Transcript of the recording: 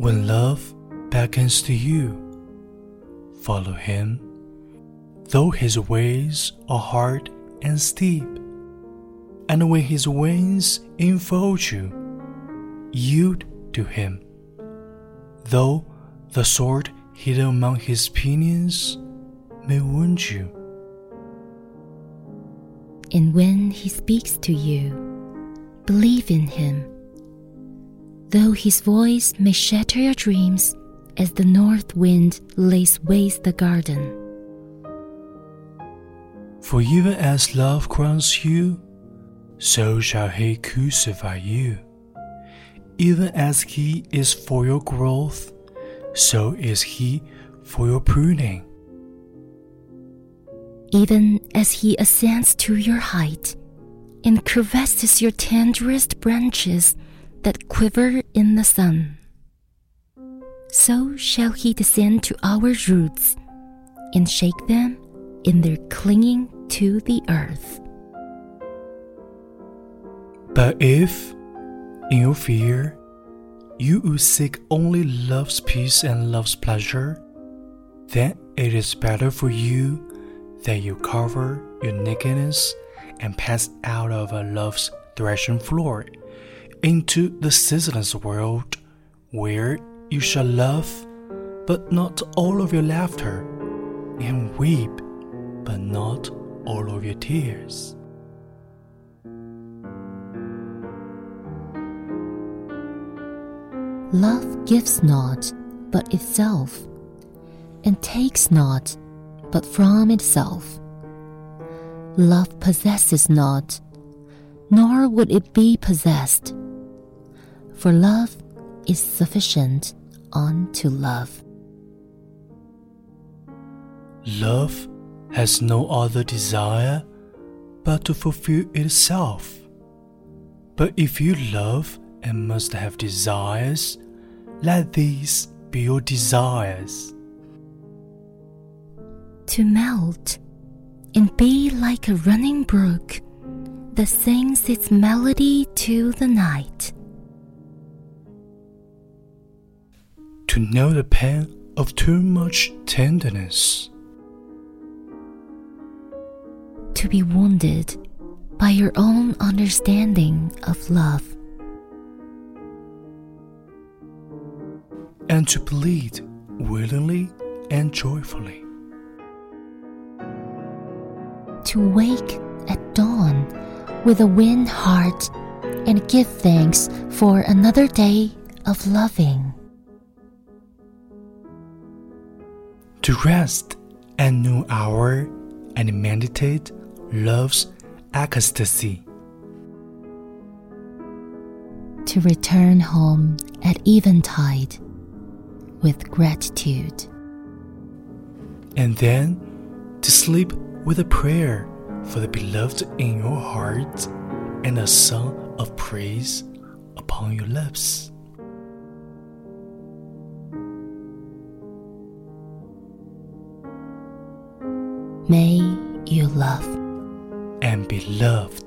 When love beckons to you, follow him, though his ways are hard and steep. And when his wings enfold you, yield to him, though the sword hidden among his pinions may wound you. And when he speaks to you, believe in him. Though his voice may shatter your dreams as the north wind lays waste the garden. For even as love crowns you, so shall he crucify you. Even as he is for your growth, so is he for your pruning. Even as he ascends to your height and caresses your tenderest branches that quiver in the sun, so shall he descend to our roots and shake them in their clinging to the earth. But if, in your fear, you would seek only love's peace and love's pleasure, then it is better for you that you cover your nakedness and pass out of a love's threshing floor into the ceaseless world where you shall laugh, but not all of your laughter, and weep, but not all of your tears. Love gives not but itself, and takes not but from itself. Love possesses not, nor would it be possessed. For love is sufficient unto love. Love has no other desire but to fulfill itself. But if you love and must have desires, let these be your desires. To melt and be like a running brook that sings its melody to the night. To know the pain of too much tenderness. To be wounded by your own understanding of love. and to bleed willingly and joyfully. To wake at dawn with a wind heart and give thanks for another day of loving. To rest at noon hour and meditate love's ecstasy. To return home at eventide with gratitude. And then to sleep with a prayer for the beloved in your heart and a song of praise upon your lips. May you love. And be loved.